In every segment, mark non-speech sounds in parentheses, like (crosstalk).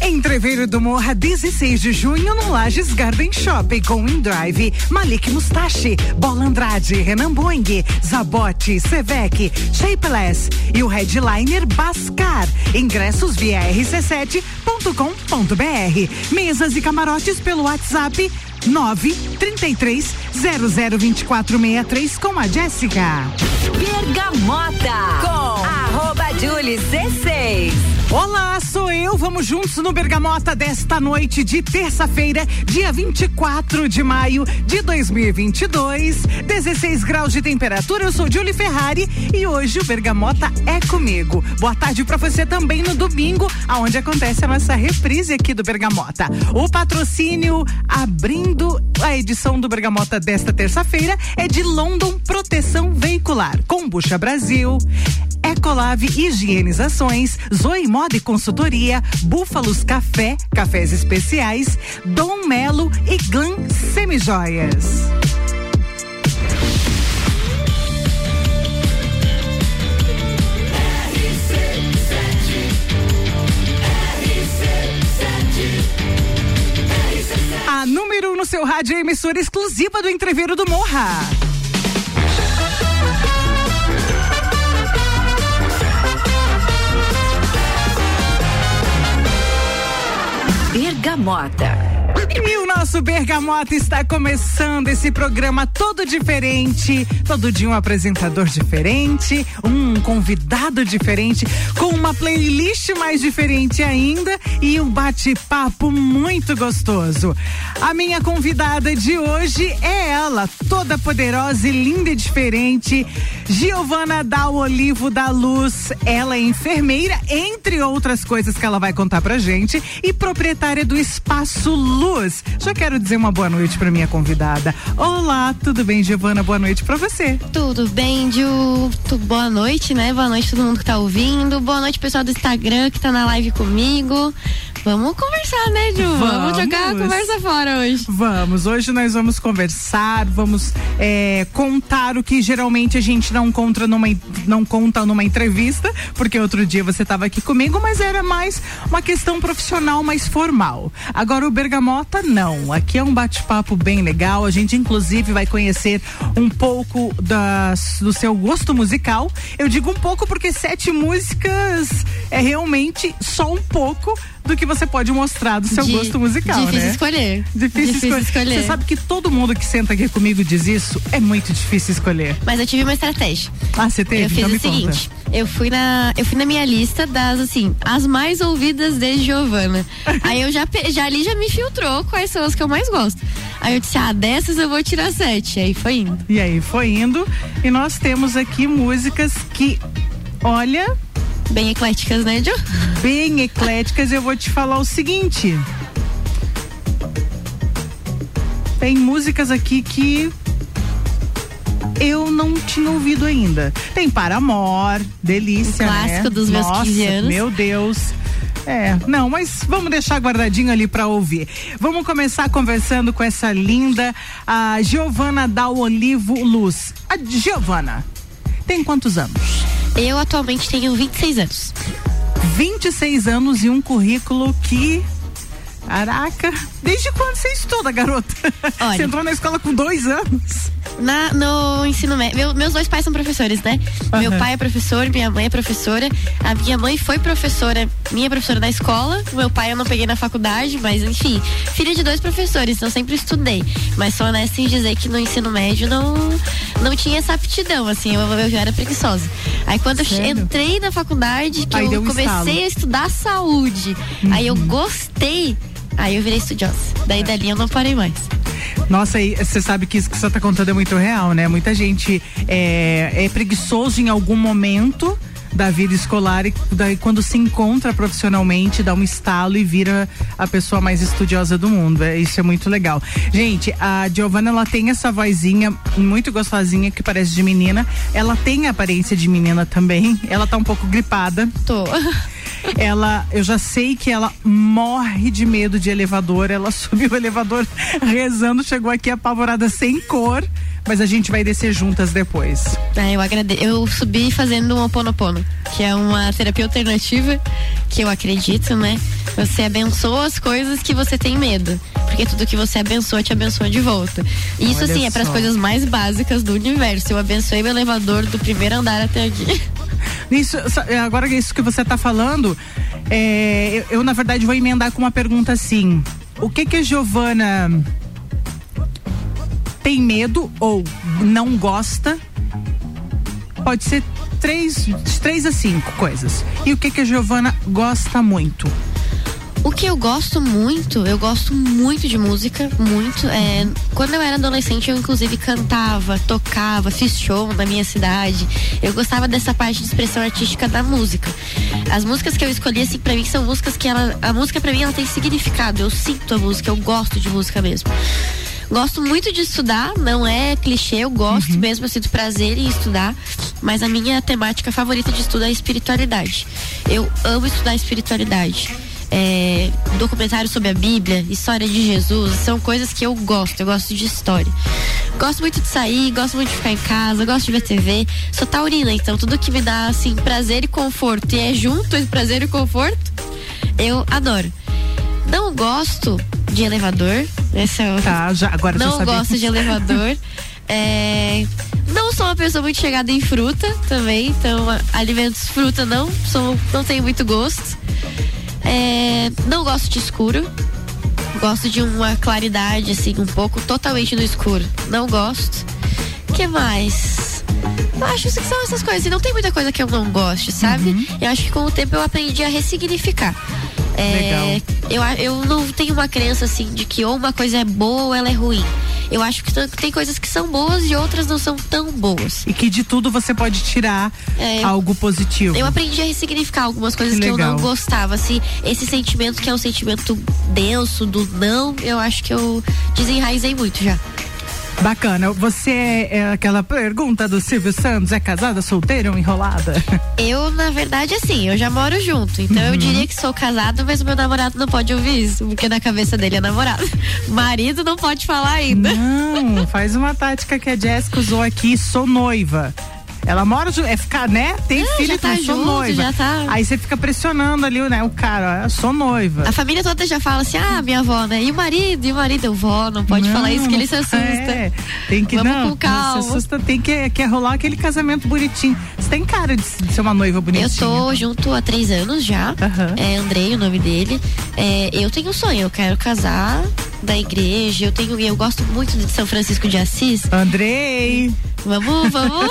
Entreveiro do Morra, 16 de junho, no Lages Garden Shopping, com Indrive, Malik Mustache, Bola Andrade, Renan Boing, Zabote, Sevec, Shapeless e o headliner Bascar. Ingressos via rc7.com.br. Mesas e camarotes pelo WhatsApp 933 002463 com a Jéssica. Bergamota com arroba Julie C6. Olá, sou eu. Vamos juntos no Bergamota desta noite de terça-feira, dia 24 de maio de 2022. 16 graus de temperatura. Eu sou Julie Ferrari e hoje o Bergamota é comigo. Boa tarde para você também no domingo, aonde acontece a nossa reprise aqui do Bergamota. O patrocínio abrindo a edição do Bergamota desta terça-feira é de London Proteção Veicular, Combucha Brasil. Ecolave Higienizações, Zoe Moda e Consultoria, Búfalos Café, Cafés Especiais, Dom Melo e Glam Semijoias. A número um no seu rádio é emissora exclusiva do Entreveiro do Morra. Bergamota. E o nosso Bergamota está começando esse programa todo diferente, todo dia um apresentador diferente, um convidado diferente, com uma playlist mais diferente ainda e um bate-papo muito gostoso. A minha convidada de hoje é ela, toda poderosa e linda e diferente, Giovana Dal Olivo da Luz. Ela é enfermeira, entre outras coisas que ela vai contar pra gente, e proprietária do Espaço Luz. Já quero dizer uma boa noite para minha convidada. Olá, tudo bem, Giovana? Boa noite para você. Tudo bem, Ju? Tu, boa noite, né? Boa noite todo mundo que tá ouvindo. Boa noite, pessoal do Instagram que tá na live comigo. Vamos conversar, né, Ju? Vamos, vamos jogar a conversa fora hoje. Vamos. Hoje nós vamos conversar, vamos é, contar o que geralmente a gente não conta numa, não conta numa entrevista, porque outro dia você estava aqui comigo, mas era mais uma questão profissional, mais formal. Agora o Bergamota não. Aqui é um bate-papo bem legal. A gente inclusive vai conhecer um pouco das, do seu gosto musical. Eu digo um pouco porque sete músicas é realmente só um pouco do que você pode mostrar do seu Di- gosto musical, difícil né? escolher. Difícil, Difícil escolher. escolher. Você sabe que todo mundo que senta aqui comigo diz isso, é muito difícil escolher. Mas eu tive uma estratégia. Ah, você teve? Eu fiz então o seguinte, eu fui na, eu fui na minha lista das assim, as mais ouvidas de Giovana. (laughs) Aí eu já já ali já me filtrou quais são as que eu mais gosto. Aí eu disse: "Ah, dessas eu vou tirar sete. Aí foi indo. E aí foi indo e nós temos aqui músicas que, olha, Bem ecléticas, né, Ju? bem ecléticas. Eu vou te falar o seguinte. Tem músicas aqui que eu não tinha ouvido ainda. Tem Paramor, delícia, Um clássico né? dos meus Nossa, 15 anos. Meu Deus. É, não, mas vamos deixar guardadinho ali para ouvir. Vamos começar conversando com essa linda, a Giovana Dal Olivo Luz. A Giovana tem quantos anos? Eu atualmente tenho 26 anos. 26 anos e um currículo que. Caraca, desde quando você estuda, garota? Olha. Você entrou na escola com dois anos. Na, no ensino médio, meu- meus dois pais são professores, né? Meu Aham. pai é professor, minha mãe é professora. A minha mãe foi professora, minha professora da escola. Meu pai eu não peguei na faculdade, mas enfim, filha de dois professores, então sempre estudei. Mas sou honesta em dizer que no ensino médio não, não tinha essa aptidão, assim, eu, eu já era preguiçosa. Aí quando eu Sério? entrei na faculdade, que Aí eu um comecei estalo. a estudar saúde, aí eu gostei. Aí eu virei estudiosa. Daí dali eu não parei mais. Nossa, você sabe que isso que você tá contando é muito real, né? Muita gente é, é preguiçoso em algum momento da vida escolar e daí quando se encontra profissionalmente dá um estalo e vira a pessoa mais estudiosa do mundo. É, isso é muito legal. Gente, a Giovana ela tem essa vozinha muito gostosinha que parece de menina. Ela tem a aparência de menina também. Ela tá um pouco gripada. Tô. (laughs) ela, eu já sei que ela morre de medo de elevador. Ela (laughs) subiu o elevador rezando, chegou aqui apavorada sem cor mas a gente vai descer juntas depois. É, eu agradeço. Eu subi fazendo um oponopono, que é uma terapia alternativa que eu acredito, né? Você abençoa as coisas que você tem medo, porque tudo que você abençoa te abençoa de volta. E isso assim é para as coisas mais básicas do universo. Eu abençoei o elevador do primeiro andar até aqui. Isso, agora isso que você está falando, é, eu, eu, na verdade vou emendar com uma pergunta assim: o que que a Giovana tem medo ou não gosta, pode ser três, três a cinco coisas. E o que que a Giovana gosta muito? O que eu gosto muito, eu gosto muito de música, muito. É, quando eu era adolescente, eu inclusive cantava, tocava, fiz show na minha cidade. Eu gostava dessa parte de expressão artística da música. As músicas que eu escolhi, assim, pra mim, são músicas que ela. A música pra mim ela tem significado. Eu sinto a música, eu gosto de música mesmo. Gosto muito de estudar, não é clichê, eu gosto uhum. mesmo, eu sinto prazer em estudar, mas a minha temática favorita de estudo é a espiritualidade. Eu amo estudar espiritualidade. É, documentário sobre a Bíblia, história de Jesus, são coisas que eu gosto, eu gosto de história. Gosto muito de sair, gosto muito de ficar em casa, gosto de ver TV. Sou taurina, então tudo que me dá assim prazer e conforto e é junto esse prazer e conforto, eu adoro. Não gosto de elevador. Essa é tá, já, agora Não já gosto de elevador. (laughs) É, não sou uma pessoa muito chegada em fruta também, então alimentos fruta não, sou, não tenho muito gosto. É, não gosto de escuro. Gosto de uma claridade, assim, um pouco totalmente no escuro. Não gosto. que mais? Eu acho que são essas coisas. E não tem muita coisa que eu não goste, sabe? Uhum. Eu acho que com o tempo eu aprendi a ressignificar. É, eu, eu não tenho uma crença assim de que ou uma coisa é boa ou ela é ruim. Eu acho que tem coisas que são boas e outras não são tão boas. E que de tudo você pode tirar é, algo positivo. Eu aprendi a ressignificar algumas coisas que, que eu não gostava. Assim, esse sentimento que é um sentimento denso do não, eu acho que eu desenraizei muito já. Bacana. Você é, é aquela pergunta do Silvio Santos: é casada, solteira ou enrolada? (laughs) Eu, na verdade, assim, eu já moro junto. Então uhum. eu diria que sou casada, mas o meu namorado não pode ouvir isso, porque na cabeça dele é namorado. (laughs) Marido não pode falar ainda. Não, faz uma tática que a Jéssica usou aqui: sou noiva. Ela mora é ficar, né? Tem é, filho, tá sou noiva. Já tá. Aí você fica pressionando ali, né? O cara, sou noiva. A família toda já fala assim: ah, minha avó, né? E o marido? E o marido? Eu vó, não pode não, falar isso que ele se assusta. É, tem que Vamos não. Com calma. Se assusta, tem que, que rolar aquele casamento bonitinho. Você tem cara de, ser uma noiva bonitinha. Eu tô junto há três anos já. Uhum. É Andrei, o nome dele. É, eu tenho um sonho, eu quero casar da igreja. Eu tenho, eu gosto muito de São Francisco de Assis. Andrei. Vamos, vamos.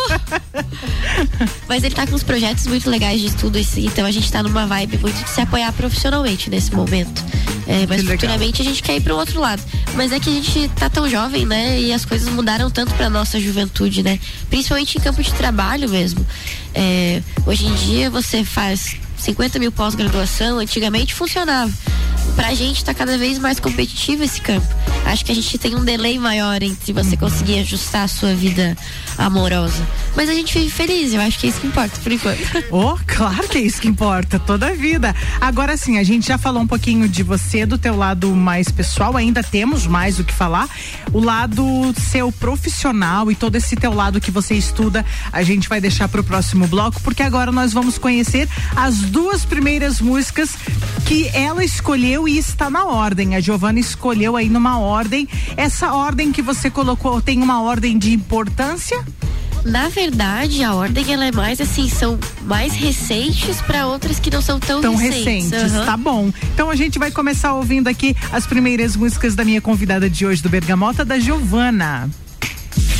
(laughs) Mas ele tá com uns projetos muito legais de estudo, então a gente tá numa vibe muito de se apoiar profissionalmente nesse momento. É, mas futuramente a gente quer ir para o outro lado. Mas é que a gente tá tão jovem, né? E as coisas mudaram tanto para nossa juventude, né? Principalmente em campo de trabalho mesmo. É, hoje em dia você faz 50 mil pós-graduação, antigamente funcionava pra gente tá cada vez mais competitivo esse campo. Acho que a gente tem um delay maior entre você conseguir ajustar a sua vida amorosa. Mas a gente vive feliz, eu acho que é isso que importa por enquanto. (laughs) Oh, claro que é isso que importa, toda a vida. Agora sim, a gente já falou um pouquinho de você, do teu lado mais pessoal, ainda temos mais o que falar. O lado seu profissional e todo esse teu lado que você estuda, a gente vai deixar pro próximo bloco, porque agora nós vamos conhecer as duas primeiras músicas que ela escolheu e está na ordem. A Giovana escolheu aí numa ordem. Essa ordem que você colocou tem uma ordem de importância? Na verdade, a ordem ela é mais assim, são mais recentes para outras que não são tão, tão recentes. recentes uhum. Tá bom. Então a gente vai começar ouvindo aqui as primeiras músicas da minha convidada de hoje do Bergamota, da Giovana.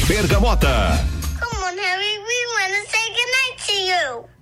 Bergamota. Come on, Harry, we wanna say goodnight to you.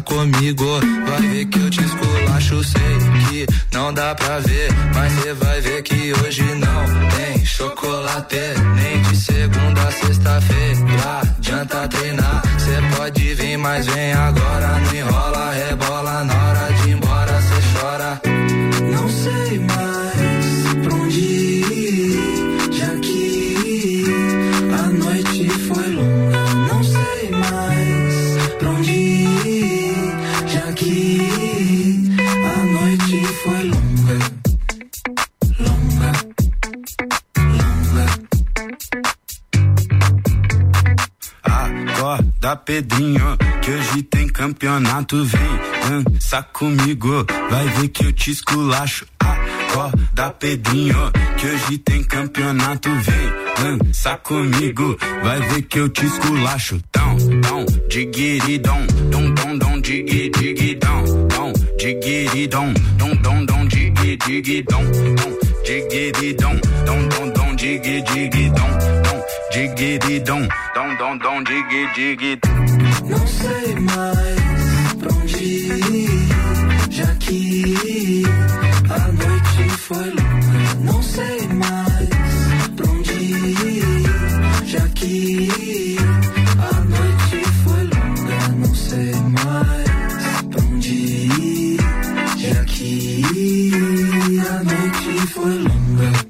Comigo, Pedrinho, que hoje tem campeonato. Vem dança comigo, vai ver que eu te esculacho. Acorda, Pedrinho, que hoje tem campeonato. Vem dança comigo, vai ver que eu te esculacho. Dão, dão, diguiridão, dom, dom, dom, digui, digidão, dom, diguiridão, dom, dom, dom, digui, digidão, dom, diguiridão, dom, dom, dom, digui, digidão, dom, diguiridão, dom, dom, dom, digui, digidão. Não sei mais pra onde ir, já que a noite foi longa. Não sei mais pra onde ir, já que a noite foi longa. Não sei mais pra onde ir, já que a noite foi. Longa,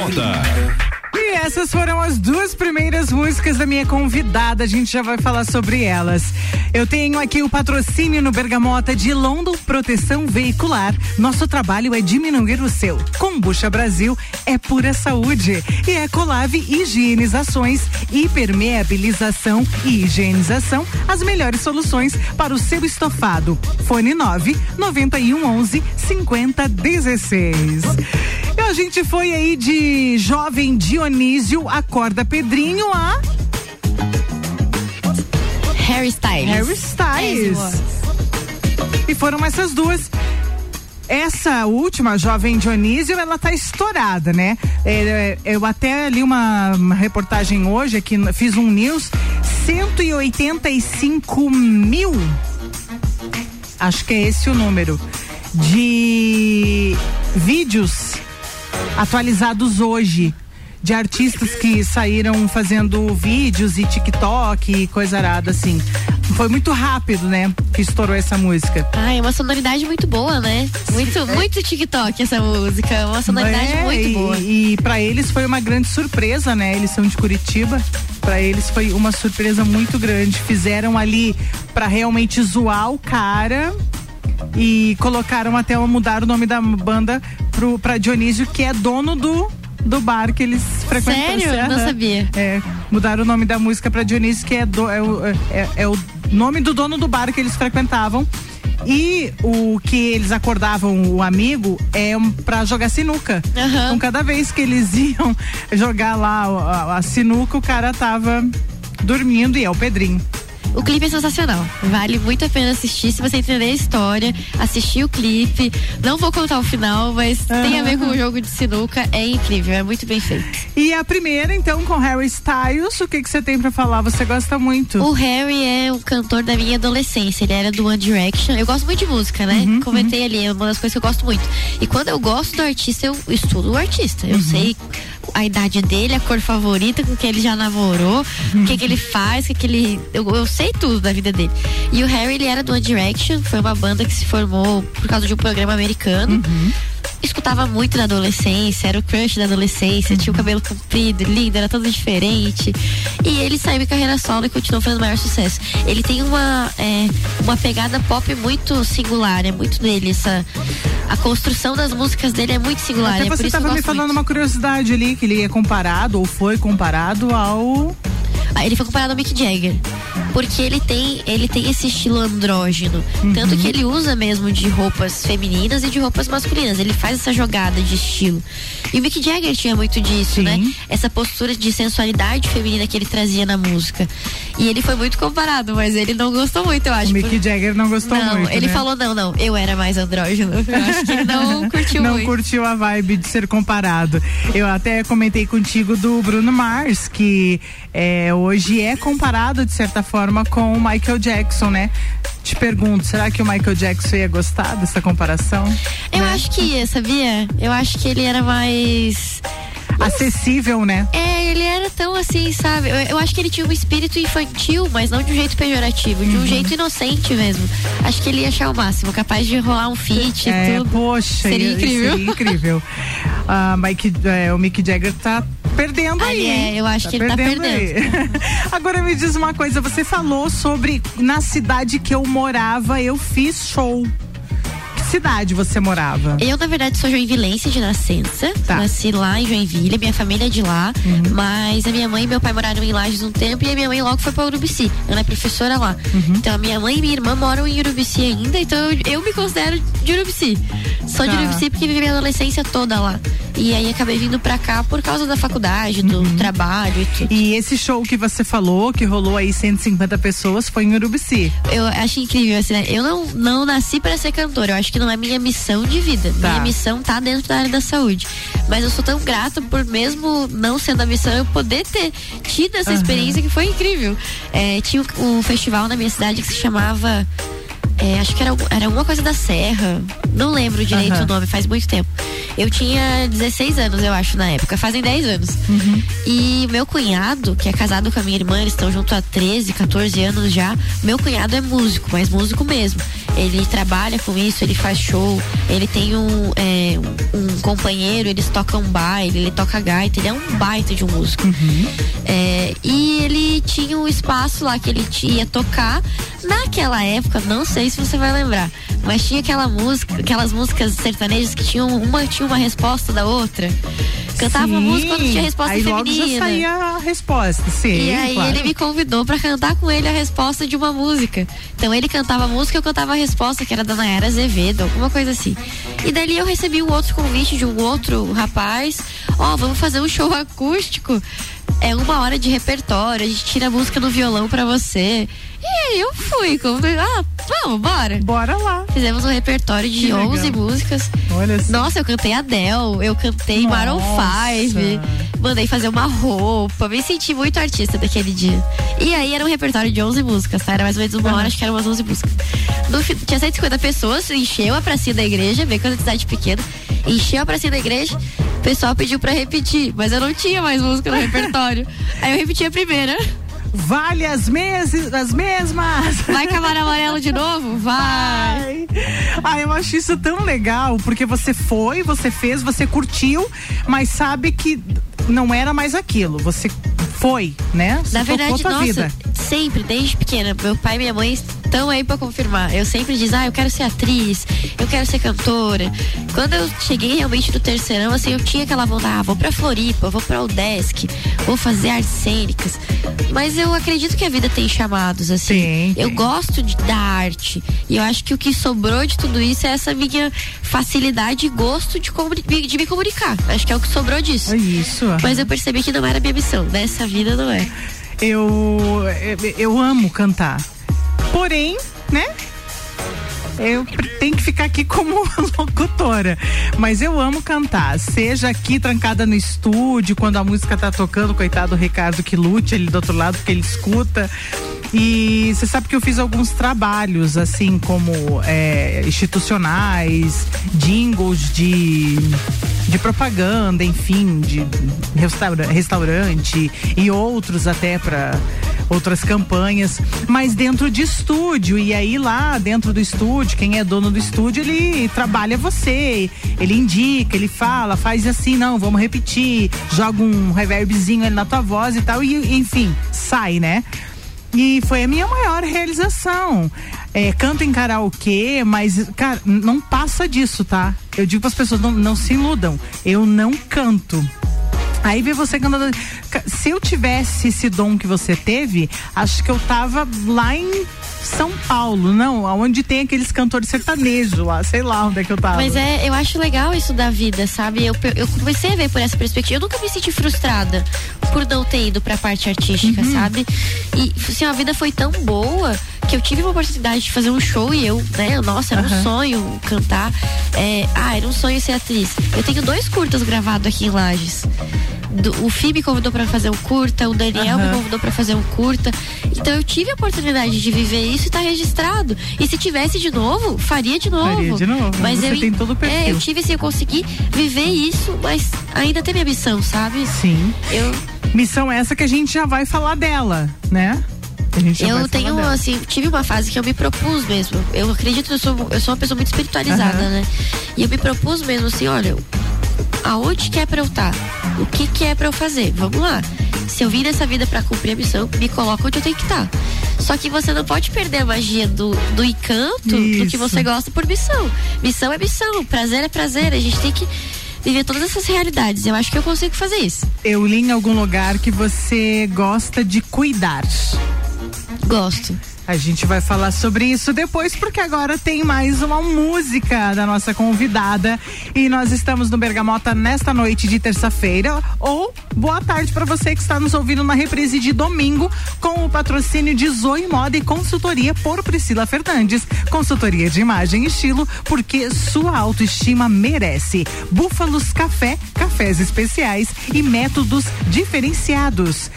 Bergamota. E essas foram as duas primeiras músicas da minha convidada. A gente já vai falar sobre elas. Eu tenho aqui o patrocínio no Bergamota de London Proteção Veicular. Nosso trabalho é diminuir o seu. Combucha Brasil é pura saúde. E Ecolave Higienizações, hipermeabilização e higienização, as melhores soluções para o seu estofado. Fone 9 91 11 50 16. E a gente foi aí de jovem Dionísio, acorda Pedrinho a Harry Styles. Harry Styles. E foram essas duas. Essa última, jovem Dionísio, ela tá estourada, né? É, é, eu até li uma, reportagem hoje, aqui fiz um news, 185 mil, acho que é esse o número, de vídeos atualizados hoje de artistas que saíram fazendo vídeos e TikTok e coisa arada assim. Foi muito rápido, né? Que estourou essa música. Ah, é uma sonoridade muito boa, né? Muito, muito TikTok essa música. Uma sonoridade É, muito e, boa. E para eles foi uma grande surpresa, né? Eles são de Curitiba. Para eles foi uma surpresa muito grande. Fizeram ali para realmente zoar o cara e colocaram até mudar o nome da banda pro para Dionísio, que é dono do do bar que eles frequentam. Sério? Não Aham. sabia. É, mudaram o nome da música para Dionísio, que é, do- é o, é- é o nome do dono do bar que eles frequentavam. E o que eles acordavam o amigo é para jogar sinuca. Aham. Então, cada vez que eles (laughs) iam jogar lá a, a sinuca, o cara tava dormindo e é o Pedrinho. O clipe é sensacional. Vale muito a pena assistir se você entender a história, assistir o clipe. Não vou contar o final, mas tem a ver com o jogo de sinuca. É incrível, é muito bem feito. E a primeira, então, com Harry Styles, o que, que você tem pra falar? Você gosta muito? O Harry é um cantor da minha adolescência. Ele era do One Direction. Eu gosto muito de música, né? Uhum, Comentei ali, é uma das coisas que eu gosto muito. E quando eu gosto do artista, eu estudo o artista. Uhum. Eu sei a idade dele, a cor favorita, com que ele já namorou, o que, que ele faz, o que, que ele. Eu, eu sei tudo da vida dele. E o Harry, ele era do One Direction, foi uma banda que se formou por causa de um programa americano. Escutava muito na adolescência, era o crush da adolescência, tinha o cabelo comprido, lindo, era todo diferente. E ele saiu em carreira solo e continuou fazendo maior sucesso. Ele tem uma, é, uma pegada pop muito singular, é muito dele. Essa, a construção das músicas dele é muito singular. Até é você estava me falando muito. uma curiosidade ali, que ele é comparado, ou foi comparado ao. Ele foi comparado ao Mick Jagger. Porque ele tem, ele tem esse estilo andrógeno. Tanto que ele usa mesmo de roupas femininas e de roupas masculinas. Ele faz essa jogada de estilo. E o Mick Jagger tinha muito disso, Sim. né? Essa postura de sensualidade feminina que ele trazia na música. E ele foi muito comparado, mas ele não gostou muito, eu acho. O Mick Jagger não gostou não, muito. ele né? falou, não, não, eu era mais andrógeno. Eu acho que ele não (laughs) curtiu não muito. curtiu a vibe de ser comparado. Eu até comentei contigo do Bruno Mars, que é, hoje é comparado, de certa forma, com o Michael Jackson, né? Te pergunto, será que o Michael Jackson ia gostar dessa comparação? Eu Né? acho que ia, sabia? Eu acho que ele era mais. Acessível, né? É, ele era tão assim, sabe? Eu, eu acho que ele tinha um espírito infantil, mas não de um jeito pejorativo, Uhum. de um jeito inocente mesmo. Acho que ele ia achar o máximo, capaz de rolar um feat e É, tudo. poxa, Seria ia- incrível. Seria incrível. (laughs) Ah, Mike, é, o Mick Jagger tá perdendo aí. Ele é, eu acho que ele tá aí. (laughs) Agora me diz uma coisa, você falou sobre na cidade que eu morava, eu fiz show. Que cidade você morava? Eu, na verdade, sou joinvilense de nascença. Tá. Uhum. Nasci lá em Joinville, minha família é de lá. Mas a minha mãe e meu pai moraram em Lages um tempo e a minha mãe logo foi pra Urubici. Ela é professora lá. Uhum. Então a minha mãe e minha irmã moram em Urubici ainda, então eu, eu me considero de Urubici. Sou de Tá. Urubici porque vivi minha adolescência toda lá. E aí acabei vindo pra cá por causa da faculdade, do Uhum. trabalho e tudo. E esse show que você falou, que rolou aí 150 pessoas, foi em Urubici. Eu acho incrível, assim, né? Eu não, não nasci para ser cantora, eu acho que não é minha missão de vida. Tá. Minha missão tá dentro da área da saúde. Mas eu sou tão grata por, mesmo não sendo a missão, eu poder ter tido essa experiência que foi incrível. É, tinha um festival na minha cidade que se chamava. É, acho que era, era alguma coisa da Serra. Não lembro direito Aham. o nome, faz muito tempo. Eu tinha 16 anos, eu acho, na época. Fazem 10 anos. E meu cunhado, que é casado com a minha irmã, eles estão junto há 13, 14 anos já. Meu cunhado é músico, mas músico mesmo. Ele trabalha com isso, ele faz show, ele tem um, é, um companheiro, eles tocam baile, ele toca gaita, ele é um baita de um músico. É, e ele tinha um espaço lá que ele ia tocar. Naquela época, não sei se você vai lembrar, mas tinha aquela música, aquelas músicas sertanejas que tinham uma tinha uma resposta da outra. Cantava Sim. música quando tinha resposta aí logo feminina. já saía a resposta, sim. E aí claro. ele me convidou pra cantar com ele a resposta de uma música. Então ele cantava a música, eu cantava a resposta, que era da Nayara Azevedo, alguma coisa assim. E dali eu recebi um outro convite de um outro rapaz. Ó, vamos fazer um show acústico. É uma hora de repertório, a gente tira a música no violão pra você. E aí eu fui, como, ah, vamos, bora. Bora lá. Fizemos um repertório de Que legal. 11 músicas. Olha só. Nossa, eu cantei Adele, eu cantei Maroon Nossa. 5, mandei fazer uma roupa, me senti muito artista daquele dia. E aí era um repertório de 11 músicas, tá? Era mais ou menos uma hora, acho que eram umas 11 músicas. No tinha 150 pessoas, encheu a pracinha da igreja, bem quando a cidade pequena, encheu a pracinha da igreja, o pessoal pediu pra repetir, mas eu não tinha mais música no repertório. (laughs) Aí eu repeti a primeira. Vale as, meses, as mesmas. Vai Camar Amarelo de novo? Vai. Ai. Ah, eu acho isso tão legal, porque você foi, você fez, você curtiu, mas sabe que não era mais aquilo. Você foi, né? Você Na verdade, nossa, vida. sempre, desde pequena, meu pai e minha mãe Então aí pra confirmar, eu sempre diz, ah, eu quero ser atriz, eu quero ser cantora. Quando eu cheguei realmente no terceirão, assim, eu tinha aquela vontade, ah, vou pra Floripa, vou pra Udesc, vou fazer artes cênicas. Mas eu acredito que a vida tem chamados, assim. Sim, eu gosto de, da arte. E eu acho que o que sobrou de tudo isso é essa minha facilidade e gosto de, de me comunicar. Acho que é o que sobrou disso. É isso. Mas eu percebi que não era minha missão. Nessa vida não é. Eu, eu, eu amo cantar. Porém, né? Eu tenho que ficar aqui como (laughs) locutora. Mas eu amo cantar. Seja aqui trancada no estúdio, quando a música tá tocando, coitado do Ricardo que lute ali do outro lado, porque ele escuta. E você sabe que eu fiz alguns trabalhos, assim, como é, institucionais, jingles de, de propaganda, enfim, de restaura- restaurante e outros até para outras campanhas, mas dentro de estúdio. E aí lá dentro do estúdio, quem é dono do estúdio, ele trabalha você, ele indica, ele fala, faz assim, não, vamos repetir, joga um reverbzinho ali na tua voz e tal, e enfim, sai, né? E foi a minha maior realização. É, canto em karaokê, mas, cara, não passa disso, tá? Eu digo para as pessoas, não, não se iludam. Eu não canto. Aí vê você cantando. Ca- Se eu tivesse esse dom que você teve, acho que eu tava lá em São Paulo, não, aonde tem aqueles cantores sertanejos lá, sei lá onde é que eu tava. Mas é, eu acho legal isso da vida, sabe? Eu, eu comecei a ver por essa perspectiva. Eu nunca me senti frustrada por não ter ido pra parte artística, Uhum. sabe? E assim, a vida foi tão boa que eu tive uma oportunidade de fazer um show e eu, né? Nossa, era um sonho cantar. É, ah, era um sonho ser atriz. Eu tenho dois curtas gravados aqui em Lages. Do- o Fih me convidou pra fazer um curta, o Daniel me Aham. convidou pra fazer um curta. Então eu tive a oportunidade de viver isso e tá registrado. E se tivesse de novo, faria de novo. Faria de novo. Mas Você eu tem todo o perfil. É, eu tive assim, eu consegui viver isso, mas ainda tem minha missão, sabe? Sim. Eu, Missão essa que a gente já vai falar dela, né? Eu tenho, dela. assim, tive uma fase que eu me propus mesmo. Eu acredito eu sou, eu sou uma pessoa muito espiritualizada, Aham. né? E eu me propus mesmo assim, olha, aonde que é pra eu estar? O que que é pra eu fazer? Vamos lá. Se eu vim nessa vida pra cumprir a missão, me coloca onde eu tenho que estar. Só que você não pode perder a magia do, do encanto do que Isso. você gosta por missão. Missão é missão, prazer é prazer. A gente tem que viver todas essas realidades. Eu acho que eu consigo fazer isso. Eu li em algum lugar que você gosta de cuidar. Gosto. A gente vai falar sobre isso depois, porque agora tem mais uma música da nossa convidada. E nós estamos no Bergamota nesta noite de terça-feira. Ou boa tarde para você que está nos ouvindo na reprise de domingo, com o patrocínio de Zoe Moda e consultoria por Priscila Fernandes. Consultoria de imagem e estilo, porque sua autoestima merece. Búfalos Café, cafés especiais e métodos diferenciados.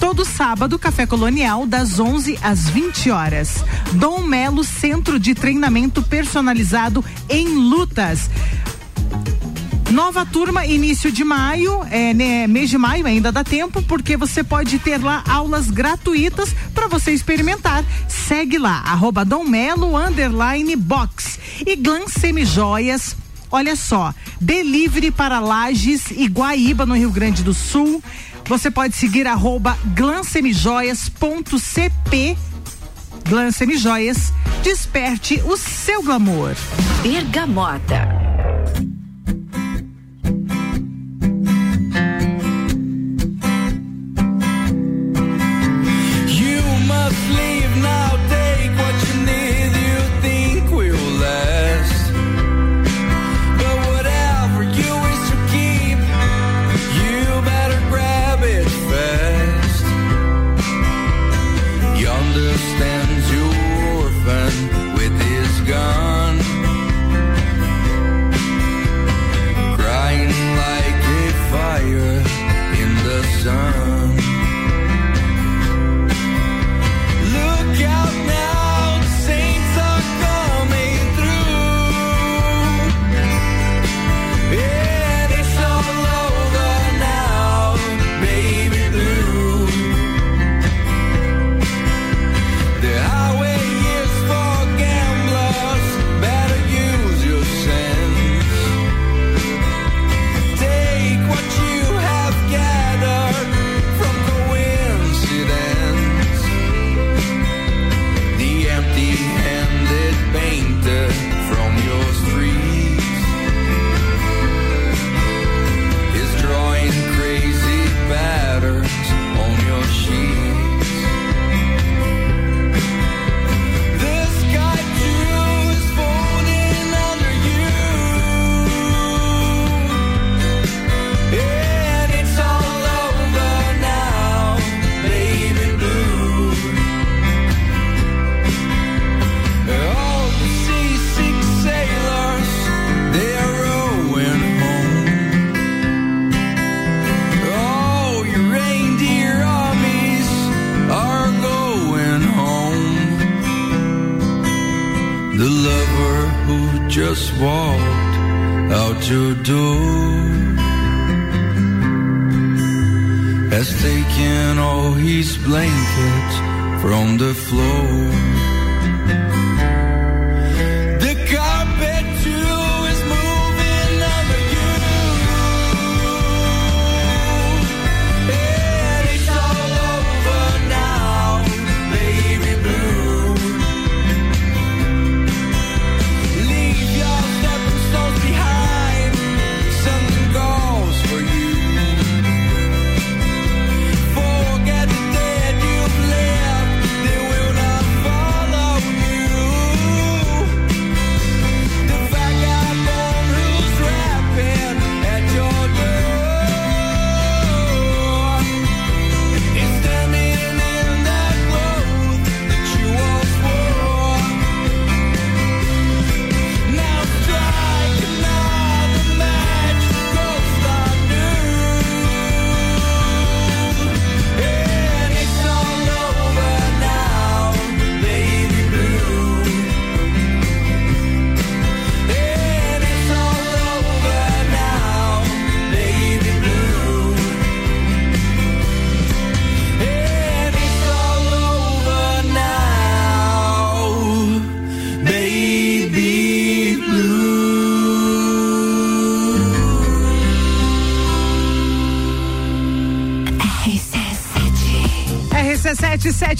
Todo sábado, Café Colonial, das 11 às 20 horas. Dom Melo, Centro de Treinamento Personalizado em Lutas. Nova turma, início de maio, é, né, mês de maio ainda dá tempo, porque você pode ter lá aulas gratuitas para você experimentar. Segue lá, arroba Dom Melo, underline box. E Glam Semijoias, olha só, delivery para Lages e Guaíba, no Rio Grande do Sul. Você pode seguir arroba glansemijoias.cp Glam Semijoias, desperte o seu glamour. Bergamota.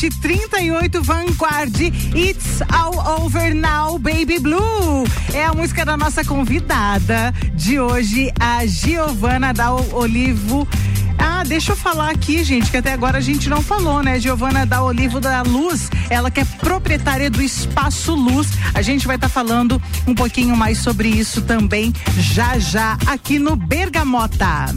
RC7 738 Vanguard It's All Over Now Baby Blue é a música da nossa convidada de hoje a Giovana da Olivo ah, deixa eu falar aqui, gente, que até agora a gente não falou, né? Giovana da Olivo da Luz, ela que é proprietária do Espaço Luz. A gente vai estar falando um pouquinho mais sobre isso também já já aqui no Bergamota.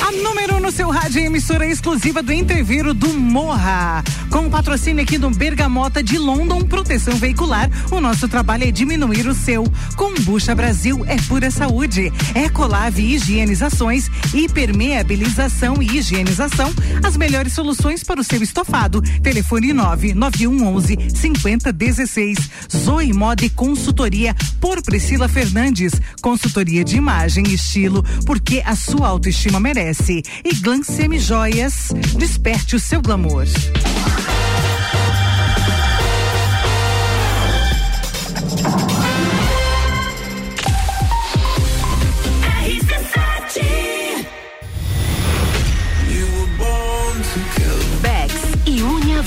A número no seu rádio é emissora exclusiva do Interviro do Morra. Com o patrocínio aqui do Bergamota de London Proteção Veicular, o nosso trabalho é diminuir o seu. Combucha Brasil é pura saúde. Ecolave Higienizações, hipermeabilização e higienização, as melhores soluções para o seu estofado. Telefone 99111 5016. Zoe Moda e Consultoria por Priscila Fernandes. Consultoria de imagem e estilo, porque a sua autoestima merece. E Glam Semijoias, desperte o seu glamour.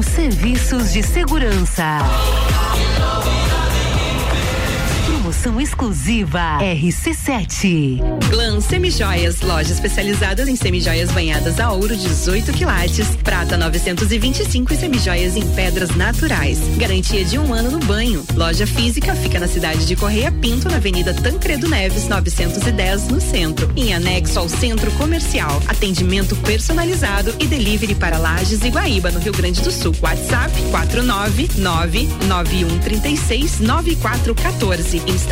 Serviços de Segurança. Promoção exclusiva RC7. Glam Semijoias, loja especializada em semijoias banhadas a ouro 18 quilates, prata 925 e semijoias em pedras naturais. Garantia de um ano no banho. Loja física fica na cidade de Correia Pinto, na Avenida Tancredo Neves, 910, no centro. Em anexo ao centro comercial. Atendimento personalizado e delivery para Lages e Guaíba, no Rio Grande do Sul. WhatsApp 49991369414. Instagram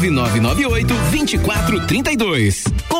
99998 2432.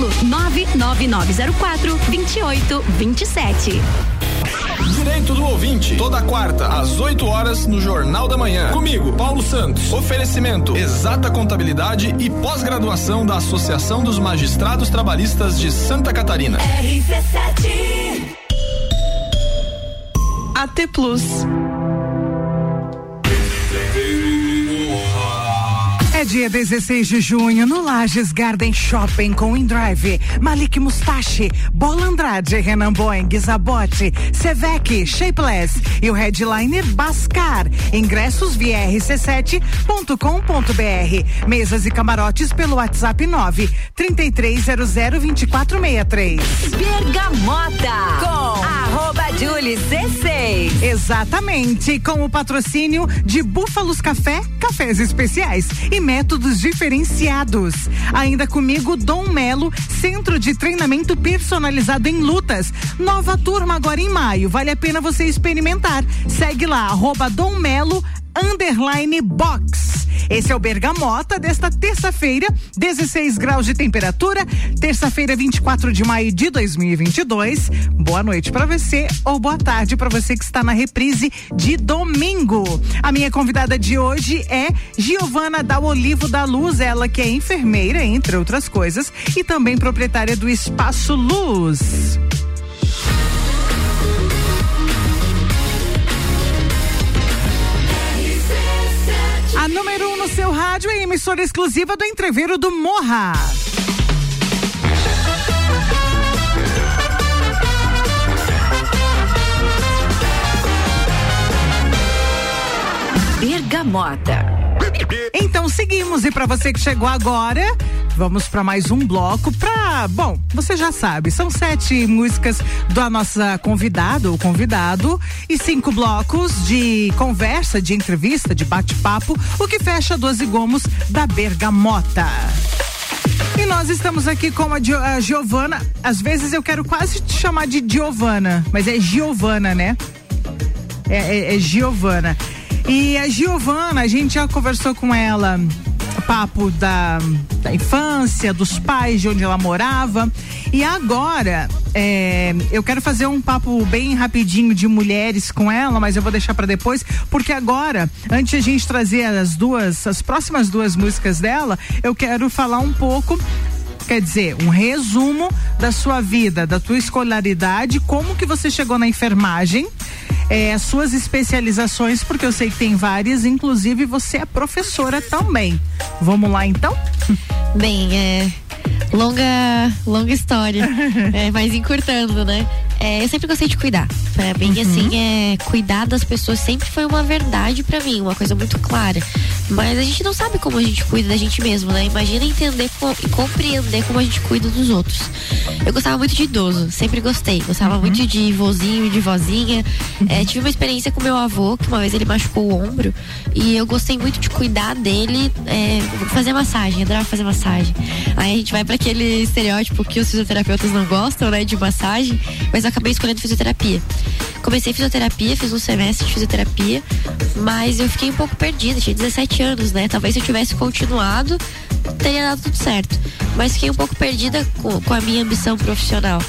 99904 2827. Direito do ouvinte, toda quarta, às 8 horas, no Jornal da Manhã. Comigo, Paulo Santos. Oferecimento: exata contabilidade e pós-graduação da Associação dos Magistrados Trabalhistas de Santa Catarina. RC7. AT Plus. Dia 16 de junho no Lages Garden Shopping com InDrive, Malik Mustache, Bola Andrade, Renan Boeing, Zabote, Sevec, Shapeless e o headliner Bascar. Ingressos via rc7.com.br. Mesas e camarotes pelo WhatsApp 9 3300 2463. Bergamota com arroba Julie C6. Exatamente, com o patrocínio de Búfalos Café, cafés especiais e métodos diferenciados. Ainda comigo, Dom Melo, Centro de Treinamento Personalizado em Lutas. Nova turma agora em maio. Vale a pena você experimentar. Segue lá, arroba Dom Melo, underline box. Esse é o Bergamota desta terça-feira, 16 graus de temperatura, terça-feira, 24 de maio de 2022. Boa noite para você ou boa tarde para você que está na reprise de domingo. A minha convidada de hoje é Giovana da Olivo da Luz, ela que é enfermeira, entre outras coisas, e também proprietária do Espaço Luz. Número 1 um no seu rádio é emissora exclusiva do Entreveiro do Morra. Bergamota. Então seguimos e para você que chegou agora, vamos para mais um bloco para, bom, você já sabe, são sete músicas da nossa convidada ou convidado e cinco blocos de conversa, de entrevista, de bate-papo, o que fecha 12 gomos da Bergamota. E nós estamos aqui com a, Gio, a Giovana. Às vezes eu quero quase te chamar de Giovana, mas é Giovana, né? É, é, é Giovana. E a Giovana, a gente já conversou com ela papo da, da infância, dos pais, de onde ela morava. E agora, é, eu quero fazer um papo bem rapidinho de mulheres com ela, mas eu vou deixar para depois, porque agora, antes de a gente trazer as duas, as próximas duas músicas dela, eu quero falar um pouco quer dizer, um resumo da sua vida, da tua escolaridade, como que você chegou na enfermagem, é, suas especializações, porque eu sei que tem várias, inclusive você é professora também. Vamos lá então? Bem, é longa, longa história, (laughs) é, mas encurtando, né? É, eu sempre gostei de cuidar. Pra mim, uhum. assim, é, cuidar das pessoas sempre foi uma verdade para mim, uma coisa muito clara. Mas a gente não sabe como a gente cuida da gente mesmo, né? Imagina entender e compreender como a gente cuida dos outros. Eu gostava muito de idoso, sempre gostei. Gostava uhum. muito de vozinho, de vozinha. Uhum. É, tive uma experiência com meu avô, que uma vez ele machucou o ombro. E eu gostei muito de cuidar dele, é, fazer massagem, adorava fazer massagem. Aí a gente vai para aquele estereótipo que os fisioterapeutas não gostam, né, de massagem. Mas acabei escolhendo fisioterapia. Comecei fisioterapia, fiz um semestre de fisioterapia, mas eu fiquei um pouco perdida, tinha 17 anos, né? Talvez se eu tivesse continuado, teria dado tudo certo. Mas fiquei um pouco perdida com, com a minha ambição profissional.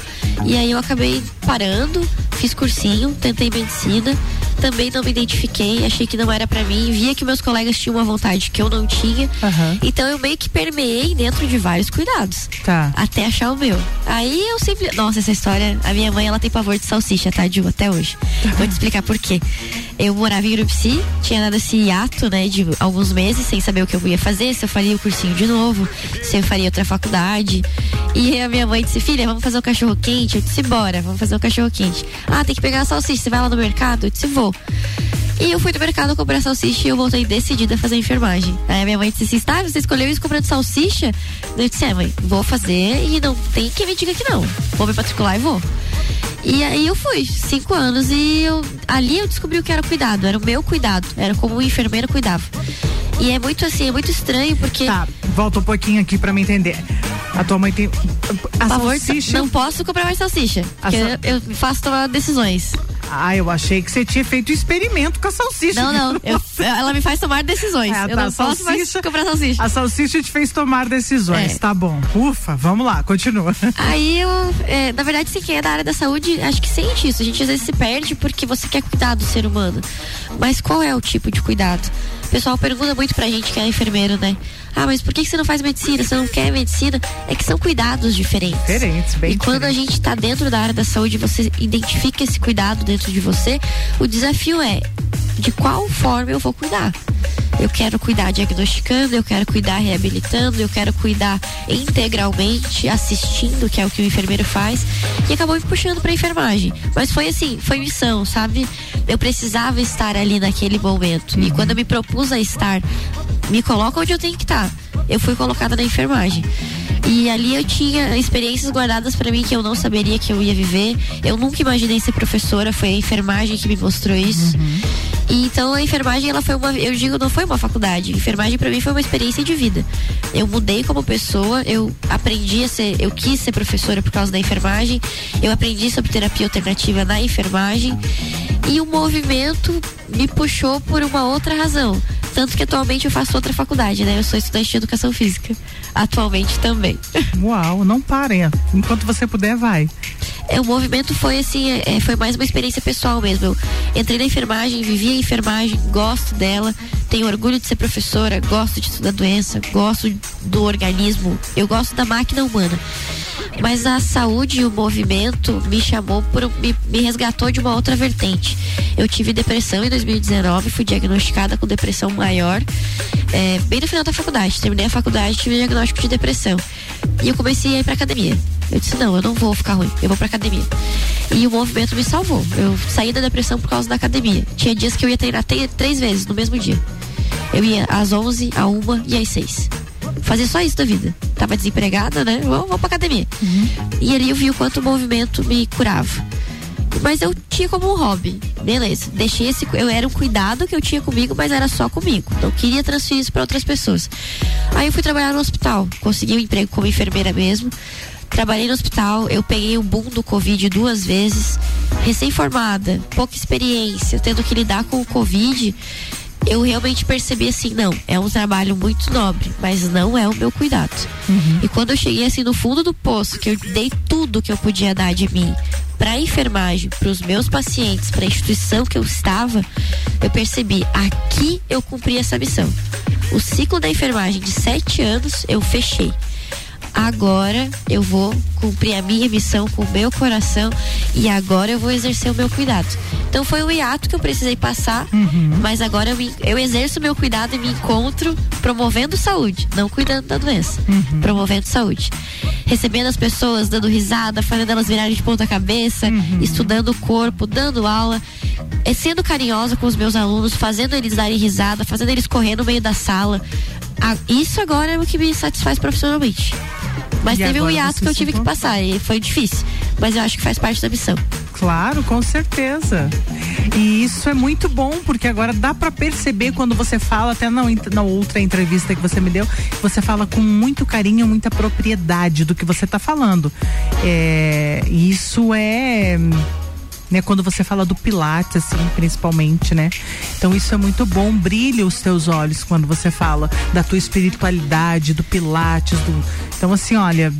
E aí eu acabei parando, fiz cursinho, tentei medicina, também não me identifiquei, achei que não era para mim, via que meus colegas tinham uma vontade que eu não tinha. Uhum. Então eu meio que permeei dentro de vários cuidados. Tá. Até achar o meu. Aí eu sempre. Nossa, essa história. A minha mãe, ela tem pavor de salsicha, tá, Ju? Até hoje. (laughs) Vou te explicar por quê. Eu morava em Urupsi, tinha dado esse hiato, né, de alguns meses, sem saber o que eu ia fazer, se eu faria o cursinho de novo, se eu faria outra faculdade. E a minha mãe disse, filha, vamos fazer um cachorro quente? Eu disse, bora, vamos fazer um cachorro quente. Ah, tem que pegar a salsicha, você vai lá no mercado? Eu disse, vou. E eu fui no mercado comprar salsicha e eu voltei decidida a fazer enfermagem. Aí minha mãe disse assim: tá, você escolheu isso comprando salsicha? Eu disse: é, mãe, vou fazer e não tem quem me diga que não. Vou me matricular e vou. E aí eu fui, cinco anos, e eu, ali eu descobri o que era cuidado, era o meu cuidado, era como uma enfermeira cuidava. E é muito assim, é muito estranho porque. Tá, volta um pouquinho aqui para me entender. A tua mãe tem. A salsicha. Não posso comprar mais salsicha. Porque sal... eu, eu faço tomar decisões. Ah, eu achei que você tinha feito experimento com a salsicha. Não, não. Eu, ela me faz tomar decisões. (laughs) É, eu tá, não posso mais comprar salsicha. A salsicha te fez tomar decisões. É. Tá bom. Ufa, vamos lá, continua. Aí eu, é, na verdade, se quem é da área da saúde, acho que sente isso. A gente às vezes se perde porque você quer cuidar do ser humano. Mas qual é o tipo de cuidado? O pessoal pergunta muito pra gente que é enfermeiro, né? Ah, mas por que você não faz medicina? Você não quer medicina? É que são cuidados diferentes. Diferentes, bem E quando a gente está dentro da área da saúde, você identifica esse cuidado dentro de você, o desafio é de qual forma eu vou cuidar. Eu quero cuidar diagnosticando, eu quero cuidar reabilitando, eu quero cuidar integralmente, assistindo, que é o que o enfermeiro faz, e acabou me puxando para enfermagem. Mas foi assim, foi missão, sabe? Eu precisava estar ali naquele momento. Uhum. E quando eu me propus a estar, me coloca onde eu tenho que estar. Eu fui colocada na enfermagem. E ali eu tinha experiências guardadas para mim que eu não saberia que eu ia viver. Eu nunca imaginei ser professora, foi a enfermagem que me mostrou isso. Uhum. E então a enfermagem, ela foi uma, eu digo, não foi uma faculdade. A enfermagem para mim foi uma experiência de vida. Eu mudei como pessoa, eu aprendi a ser, eu quis ser professora por causa da enfermagem. Eu aprendi sobre terapia alternativa na enfermagem. E o movimento me puxou por uma outra razão. Tanto que atualmente eu faço outra faculdade, né? Eu sou estudante de educação física. Atualmente também. (laughs) Uau, não parem. Enquanto você puder, vai. É, o movimento foi assim, é, foi mais uma experiência pessoal mesmo. Eu entrei na enfermagem, vivi a enfermagem, gosto dela, tenho orgulho de ser professora, gosto de estudar doença, gosto do organismo, eu gosto da máquina humana. Mas a saúde e o movimento me chamou por me, me resgatou de uma outra vertente. Eu tive depressão em 2019, fui diagnosticada com depressão maior, é, bem no final da faculdade. Terminei a faculdade, tive diagnóstico de depressão. E eu comecei a ir pra academia. Eu disse, não, eu não vou ficar ruim, eu vou pra academia. E o movimento me salvou. Eu saí da depressão por causa da academia. Tinha dias que eu ia treinar três vezes no mesmo dia. Eu ia às 11, à 1 e às 6 fazer só isso da vida. Tava desempregada, né? Vamos, vamos pra academia. Uhum. E ali eu vi o quanto o movimento me curava. Mas eu tinha como um hobby. Beleza. Deixei esse. Eu era um cuidado que eu tinha comigo, mas era só comigo. Não queria transferir isso para outras pessoas. Aí eu fui trabalhar no hospital. Consegui um emprego como enfermeira mesmo. Trabalhei no hospital, eu peguei o boom do Covid duas vezes, recém-formada, pouca experiência, tendo que lidar com o Covid eu realmente percebi assim, não, é um trabalho muito nobre, mas não é o meu cuidado. Uhum. E quando eu cheguei assim no fundo do poço, que eu dei tudo que eu podia dar de mim para a enfermagem, para os meus pacientes, para a instituição que eu estava, eu percebi, aqui eu cumpri essa missão. O ciclo da enfermagem de sete anos eu fechei agora eu vou cumprir a minha missão com o meu coração e agora eu vou exercer o meu cuidado. Então foi o hiato que eu precisei passar, uhum. mas agora eu, me, eu exerço o meu cuidado e me encontro promovendo saúde, não cuidando da doença, uhum. promovendo saúde. Recebendo as pessoas, dando risada, fazendo elas virarem de ponta cabeça, uhum. estudando o corpo, dando aula, é sendo carinhosa com os meus alunos, fazendo eles darem risada, fazendo eles correr no meio da sala. Isso agora é o que me satisfaz profissionalmente. Mas e teve um hiato que eu tive que passar e foi difícil. Mas eu acho que faz parte da missão. Claro, com certeza. E isso é muito bom, porque agora dá para perceber quando você fala, até na, na outra entrevista que você me deu, você fala com muito carinho, muita propriedade do que você está falando. É, isso é né? Quando você fala do Pilates, assim, principalmente, né? Então isso é muito bom, brilha os teus olhos quando você fala da tua espiritualidade, do Pilates, do... Então assim, olha,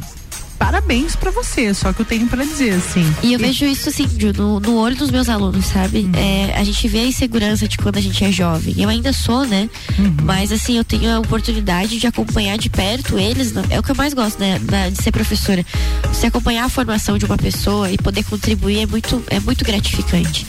parabéns para você, só que eu tenho para dizer, assim. E eu vejo isso, assim, no, no, olho dos meus alunos, sabe? Uhum. É, a gente vê a insegurança de quando a gente é jovem. Eu ainda sou, né? Uhum. Mas, assim, eu tenho a oportunidade de acompanhar de perto eles. É o que eu mais gosto, né? de ser professora. Você acompanhar a formação de uma pessoa e poder contribuir é muito, é muito gratificante.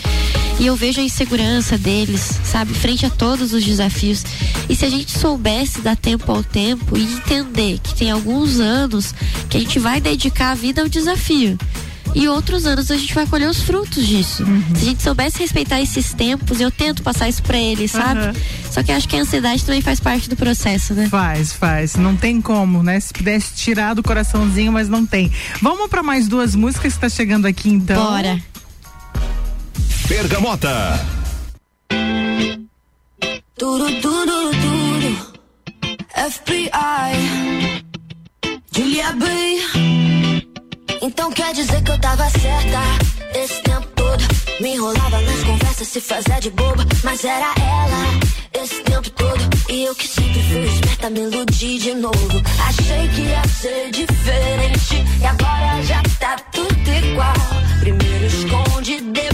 E eu vejo a insegurança deles, sabe? Frente a todos os desafios. E se a gente soubesse dar tempo ao tempo e entender que tem alguns anos que a gente vai dedicar a vida ao desafio. E outros anos a gente vai colher os frutos disso. Uhum. Se a gente soubesse respeitar esses tempos, eu tento passar isso pra eles, sabe? Uhum. Só que acho que a ansiedade também faz parte do processo, né? Faz, faz. Não tem como, né? Se pudesse tirar do coraçãozinho, mas não tem. Vamos para mais duas músicas que tá chegando aqui então. Bora. Bergamota. Tudo, tudo, tudo. FBI. Julia B. Então quer dizer que eu tava certa esse tempo todo. Me enrolava nas conversas, se fazia de boba. Mas era ela esse tempo todo. E eu que sempre fui esperta, me iludi de novo. Achei que ia ser diferente. E agora já tá tudo igual. Primeiro esconde, depois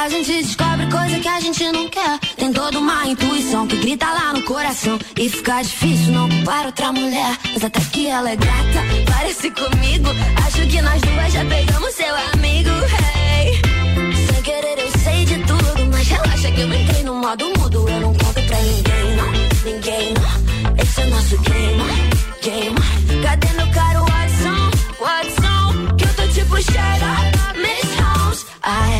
A gente descobre coisa que a gente não quer. Tem toda uma intuição que grita lá no coração. E fica difícil não para outra mulher. Mas até que ela é gata, parece comigo. Acho que nós duas já pegamos seu amigo. Hey. Sem querer eu sei de tudo Relaxa que eu entrei no modo mudo. Eu não conto pra ninguém, não. Ninguém, não. Esse é nosso game, game. Cadê meu caro Watson? Watson? Que eu tô tipo Sherlock, Miss Holmes. Ai.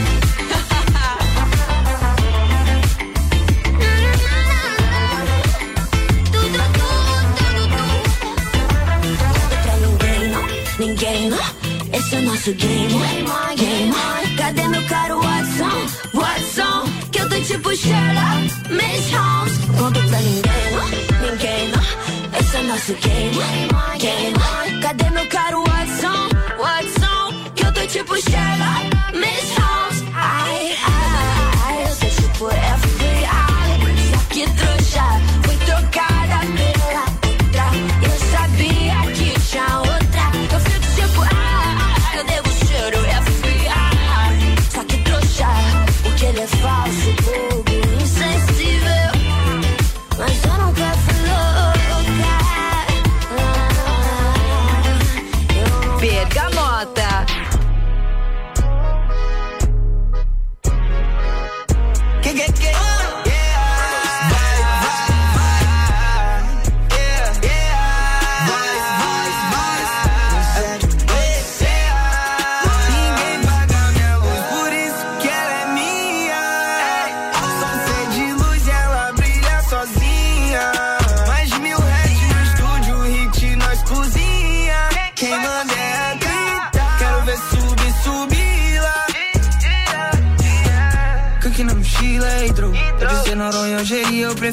Nosso game. Game. Cadê meu caro Watson? Watson, que eu tô tipo Sherlock, Miss Holmes. Conto pra ninguém. Ninguém. Esse é nosso game. Game. Cadê meu caro Watson? Watson tipo Sherlock, Miss Holmes. Ai,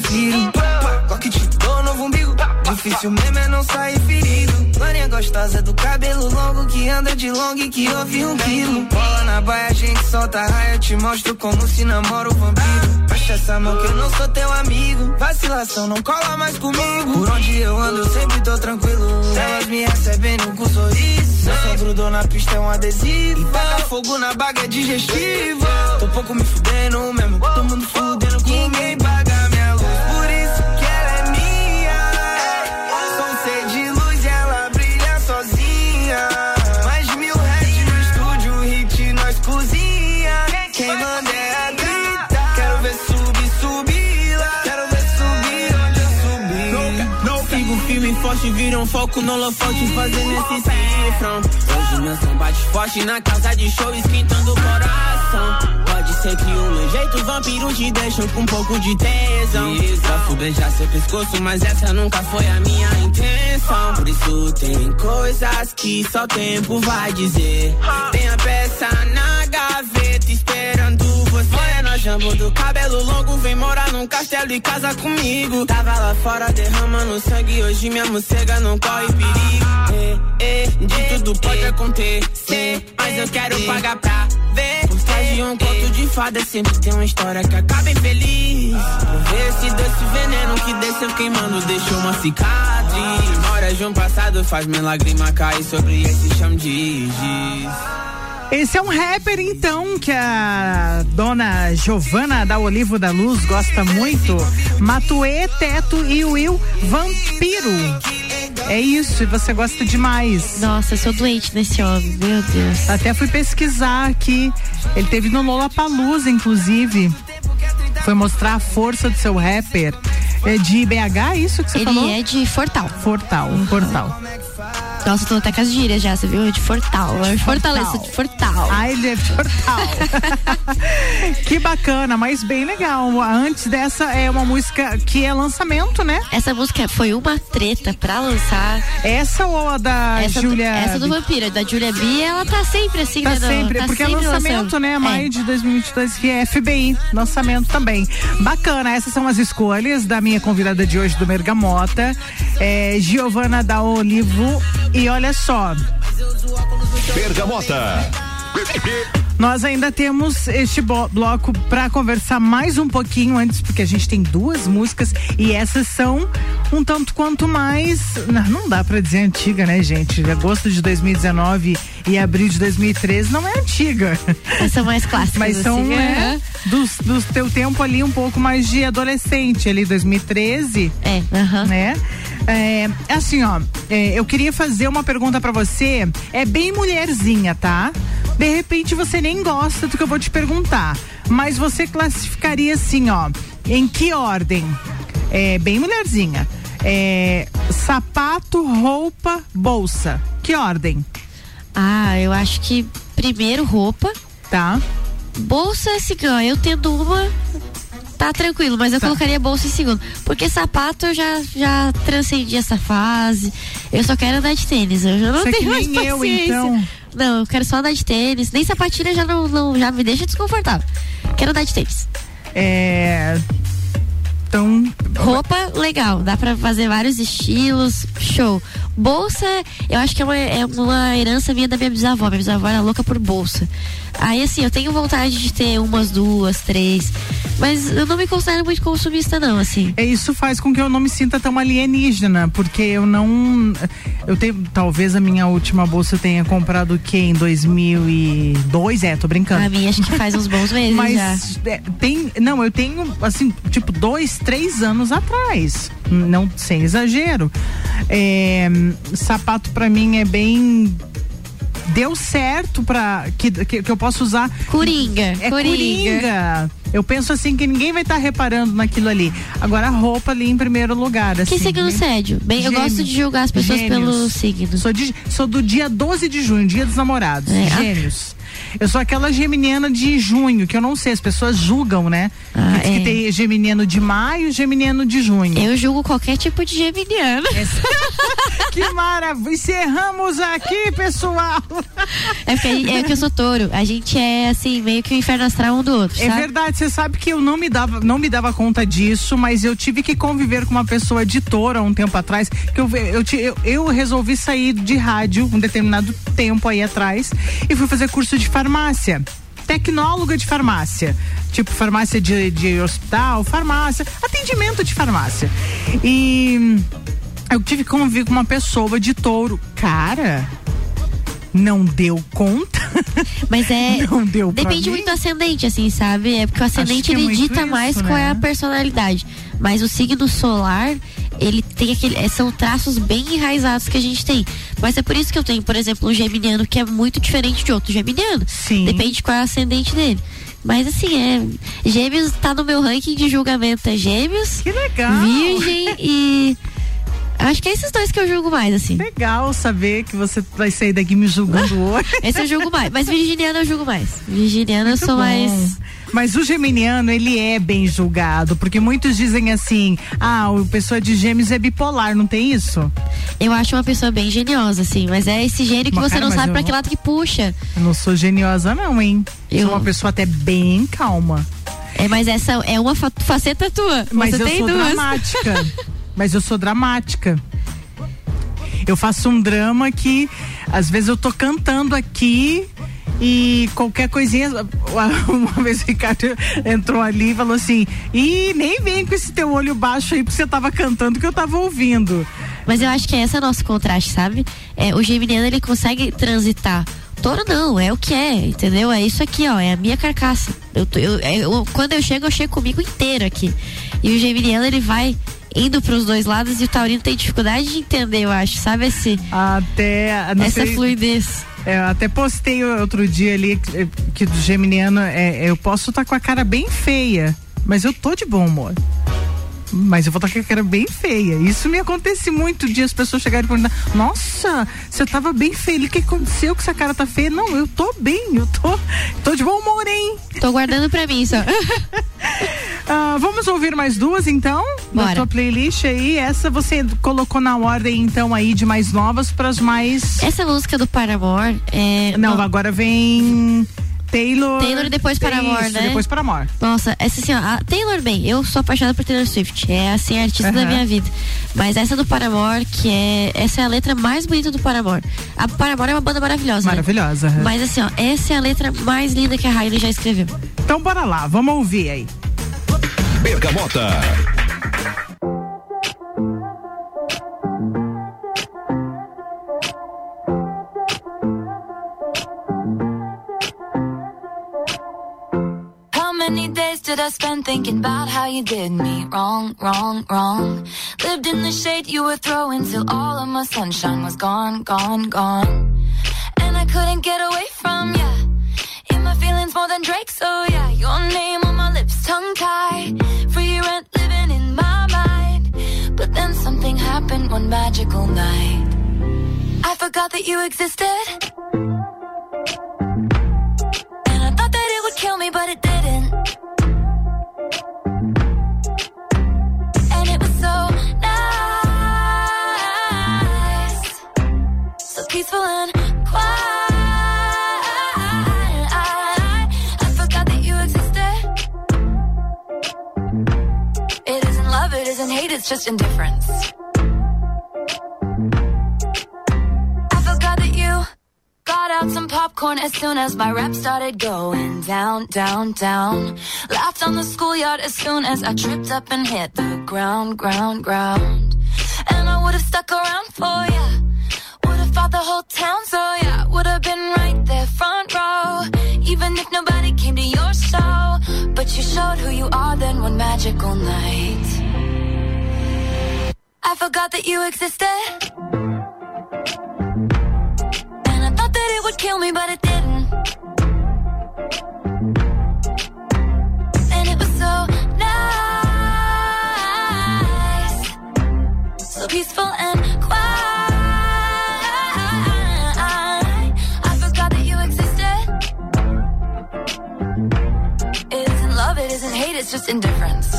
Eu prefiro. Coque te dou novo umbigo. Difícil mesmo é não sair ferido. Maninha gostosa do cabelo longo que anda de long e que ouve um quilo. Bola na baia, a gente solta raia. Eu te mostro como se namora o vampiro. Baixa essa mão que eu não sou teu amigo. Vacilação não cola mais comigo. Por onde eu ando, eu sempre tô tranquilo. Elas me recebendo com sorriso. Meu só grudou na pista é um adesivo. E taca fogo na baga é digestivo. Tô pouco me fudendo mesmo. Todo mundo fudendo com ninguém um foco no holofote fazendo esse cifrão. Hoje meu som bate forte na casa de show, esquentando o coração. Pode ser que o meu jeito vampiro te deixe com um pouco de tesão. Posso beijar seu pescoço, mas essa nunca foi a minha intenção. Por isso tem coisas que só o tempo vai dizer. Tem a peça na gaveta. Do cabelo longo, vem morar num castelo e casa comigo. Tava lá fora derramando sangue, hoje minha morcega não corre perigo. É, é, de tudo pode acontecer, mas eu quero pagar pra ver. De um conto de fada sempre tem uma história que acaba infeliz. Ver se desse veneno que desceu queimando deixou uma cicatriz. Memória de um passado faz minha lágrima cair sobre esse chão de giz. Esse é um rapper, então, que a dona Giovana da Olivo da Luz gosta muito. Matuê, Teto e Will Vampiro. É isso, e você gosta demais. Nossa, eu sou doente nesse homem, meu Deus. Até fui pesquisar aqui. Ele teve no Lollapalooza, inclusive. Foi mostrar a força do seu rapper. É de BH, isso que você Ele falou? é de Fortal. Fortal, Fortal. Nossa, eu tô até com as gírias já, você viu? É de Fortal. É de Fortaleza, de Fortal. É de Fortal. (laughs) que bacana, mas bem legal. Antes dessa é uma música que é lançamento, né? Essa música foi uma treta pra lançar. Essa ou a da essa Júlia? Do, essa do Vampira, da Júlia B, ela tá sempre assim, Tá né? sempre, tá porque é sempre lançamento, lançando. né? Maio de 2022, que é FBI, lançamento também. Bacana, essas são as escolhas da minha convidada de hoje do Mergamota, é, Giovana da Olivo. E olha só, Bergamota. (laughs) nós ainda temos este bloco para conversar mais um pouquinho antes, porque a gente tem duas músicas e essas são um tanto quanto mais. Não, dá para dizer antiga, né, gente? Agosto de 2019 e abril de 2013 não é antiga. Mas são mais clássicas. Mas são, assim, né, aham. dos, dos teu tempo ali um pouco mais de adolescente, ali 2013. É, aham. Né? É, assim, ó, é, eu queria fazer uma pergunta pra você. É bem mulherzinha, tá? De repente você nem gosta do que eu vou te perguntar, mas você classificaria assim, ó, em que ordem? É bem mulherzinha. É, sapato, roupa, bolsa. Que ordem? Ah, eu acho que primeiro roupa. Tá. Bolsa é cigana. Eu tendo uma, tá tranquilo, mas eu colocaria bolsa em segundo. Porque sapato eu já, já transcendi essa fase. Eu só quero andar de tênis. Eu já não Você é tenho mais nem eu, paciência. então. Não, eu quero só andar de tênis. Nem sapatilha já não, não já me deixa desconfortável. Quero andar de tênis. É. Então. Roupa, legal. Dá pra fazer vários estilos. Show. Bolsa, eu acho que é uma, é uma herança minha da minha bisavó. Minha bisavó era louca por bolsa. Aí, assim, eu tenho vontade de ter umas, duas, três. Mas eu não me considero muito consumista, não, assim. É, isso faz com que eu não me sinta tão alienígena, porque eu não. Eu tenho. Talvez a minha última bolsa eu tenha comprado o quê? Em 2002? É, tô brincando. A minha acho que faz uns bons meses Mas já. é, tem. Não, eu tenho, assim, tipo, dois, três anos atrás. Não, sem exagero. É, sapato pra mim é bem deu certo para que, que, que eu posso usar. Coringa, é coringa. coringa. Eu penso assim que ninguém vai estar reparando naquilo ali. Agora a roupa ali em primeiro lugar. Assim, Que signo sério? Bem, eu gosto de julgar as pessoas Gêmeos. pelo signo. Sou, de- sou do dia 12 de junho, dia dos namorados. É. Gêmeos. Eu sou aquela geminiana de junho, que eu não sei, as pessoas julgam, né? Ah, que, que é. tem geminiano de maio e geminiano de junho. Eu julgo qualquer tipo de geminiano. (laughs) que maravilha! Encerramos aqui, pessoal! É gente- é que eu sou touro. A gente é assim, meio que o inferno astral um do outro. É sabe? verdade, você sabe que eu não me dava, não me dava conta disso, mas eu tive que conviver com uma pessoa de touro há um tempo atrás, que eu, eu, eu, eu resolvi sair de rádio um determinado tempo aí atrás e fui fazer curso de farmácia. Tecnóloga de farmácia. Tipo, farmácia de, de hospital, farmácia, atendimento de farmácia. E eu tive que conviver com uma pessoa de touro. Cara, não deu conta. (laughs) Mas é. (laughs) Não deu Depende muito do ascendente, assim, sabe? É porque o ascendente é ele dita isso, mais né? qual é a personalidade. Mas o signo solar, ele tem aquele. é, São traços bem enraizados que a gente tem. Mas é por isso que eu tenho, por exemplo, um geminiano que é muito diferente de outro geminiano. Sim. Depende de qual é o ascendente dele. Mas assim, é. Gêmeos tá no meu ranking de julgamento. É gêmeos. Que legal. Virgem e. Acho que é esses dois que eu julgo mais, assim. Legal saber que você vai sair daqui me julgando (laughs) hoje. Esse eu julgo mais. Mas virginiano eu julgo mais. Virginiano eu Muito sou bom. mais. Mas o geminiano, ele é bem julgado, porque muitos dizem assim: ah, o pessoa de gêmeos é bipolar, não tem isso? Eu acho uma pessoa bem geniosa, assim, mas é esse gênio que você cara, não sabe eu pra que lado que puxa. Eu não sou geniosa, não, hein? Eu- Sou uma pessoa até bem calma. É, mas essa é uma fa- faceta tua. Mas você eu tem sou duas. dramática. (laughs) mas eu sou dramática. Eu faço um drama que às vezes eu tô cantando aqui e qualquer coisinha. (laughs) Uma vez o Ricardo entrou ali e falou assim: Ih, nem vem com esse teu olho baixo aí, porque você tava cantando que eu tava ouvindo. Mas eu acho que esse é nosso contraste, sabe? É, o geminiano ele consegue transitar. Touro não, é o que é, entendeu? É isso aqui, ó, é a minha carcaça. Eu, eu- é, eu- quando eu chego, eu chego comigo inteiro aqui. E o geminiano ele vai indo pros dois lados e o taurino tem dificuldade de entender, eu acho, sabe? Esse, Até. essa sei- fluidez. É, eu até postei outro dia ali que, do Geminiano é, eu posso estar com a cara bem feia, mas eu tô de bom humor. Mas eu vou estar com a cara bem feia. Isso me acontece muito de as pessoas chegarem e perguntar: Nossa, você tava bem feia. O que aconteceu que essa cara tá feia? Não, eu tô bem, eu tô, tô de bom humor, hein? Tô guardando pra mim só. (laughs) Ah, vamos ouvir mais duas então? Da Bora. tua playlist aí. Essa você colocou na ordem então aí de mais novas para as mais. Essa música do Paramore é. Não, agora vem Taylor. Taylor e depois Paramore, Isso, né? Depois Paramore. Nossa, essa assim, ó, a Taylor bem, eu sou apaixonada por Taylor Swift, é assim a artista da Aham. minha vida. Mas essa do Paramore, que é, essa é a letra mais bonita do Paramore. A Paramore é uma banda maravilhosa, né? Maravilhosa. Mas assim, ó, essa é a letra mais linda que a Hailey já escreveu. Então bora lá, vamos ouvir aí. Bergamota. How many days did I spend thinking about how you did me wrong, wrong, wrong? Lived in the shade you were throwing till all of my sunshine was gone, gone, gone. And I couldn't get away from ya. In my feelings more than Drake, so yeah, your name tongue tied. Free rent living in my mind. But then something happened one magical night. I forgot that you existed. And I thought that it would kill me, but it didn't. And it was so nice, so peaceful and it's just indifference. I forgot that you got out some popcorn as soon as my rep started going down, down, down. Laughed on the schoolyard as soon as I tripped up and hit the ground, ground, ground. And I would have stuck around for ya. Would have fought the whole town, so yeah, would have been right there front row. Even if nobody came to your show, but you showed who you are then one magical night. I forgot that you existed. And I thought that it would kill me, but it didn't. And it was so nice, so peaceful and quiet. I forgot that you existed. It isn't love, it isn't hate, it's just indifference.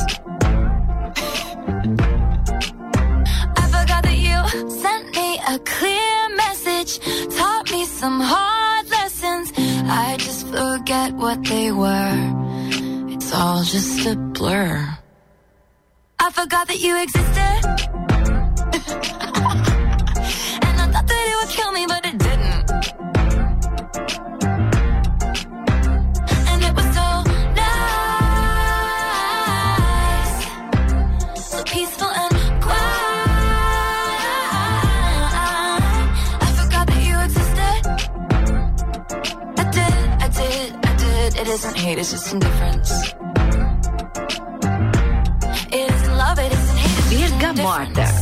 Message, taught me some hard lessons. I just forget what they were. It's all just a blur. I forgot that you existed. (laughs) and I thought that it would kill me, but it didn't. Isn't hate, it's just indifference. It isn't love, it isn't hate, it's just Bergamota.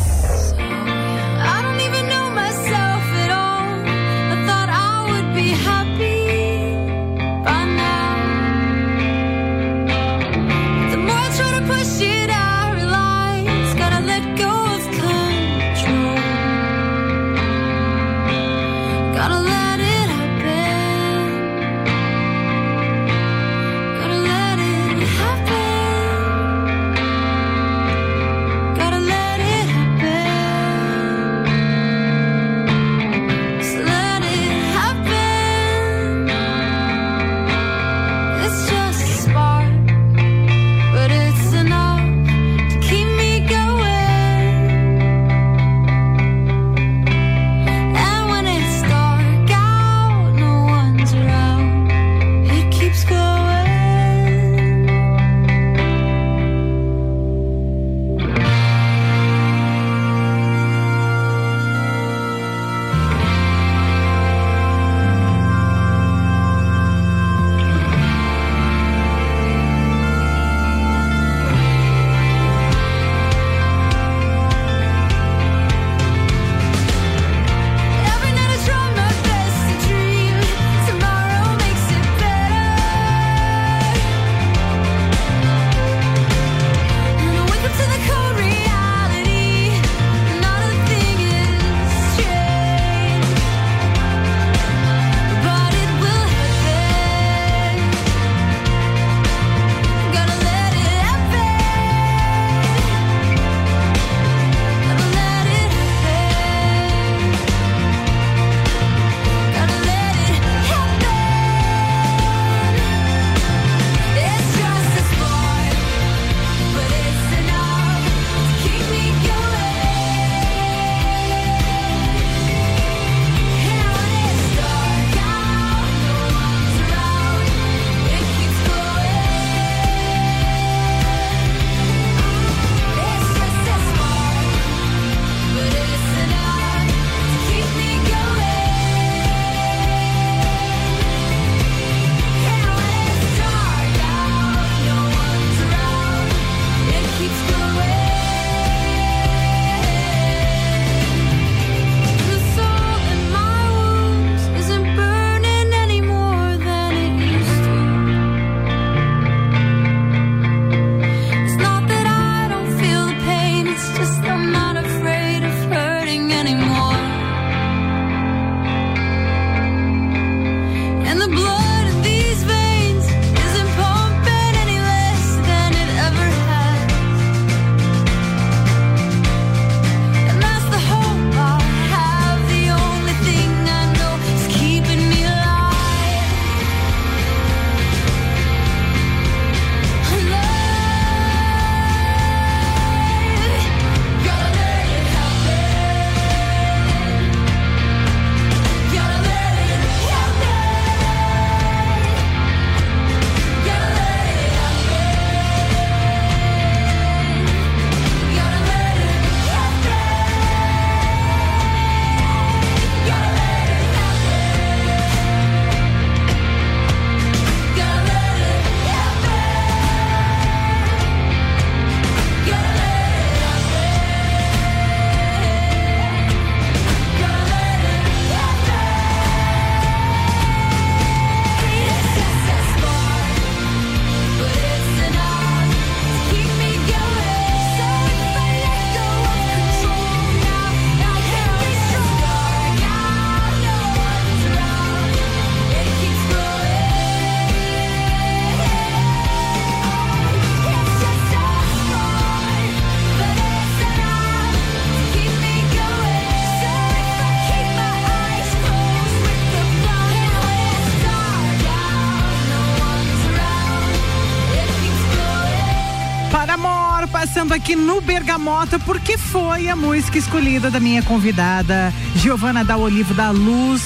Aqui no Bergamota porque foi a música escolhida da minha convidada, Giovana da Olivo da Luz.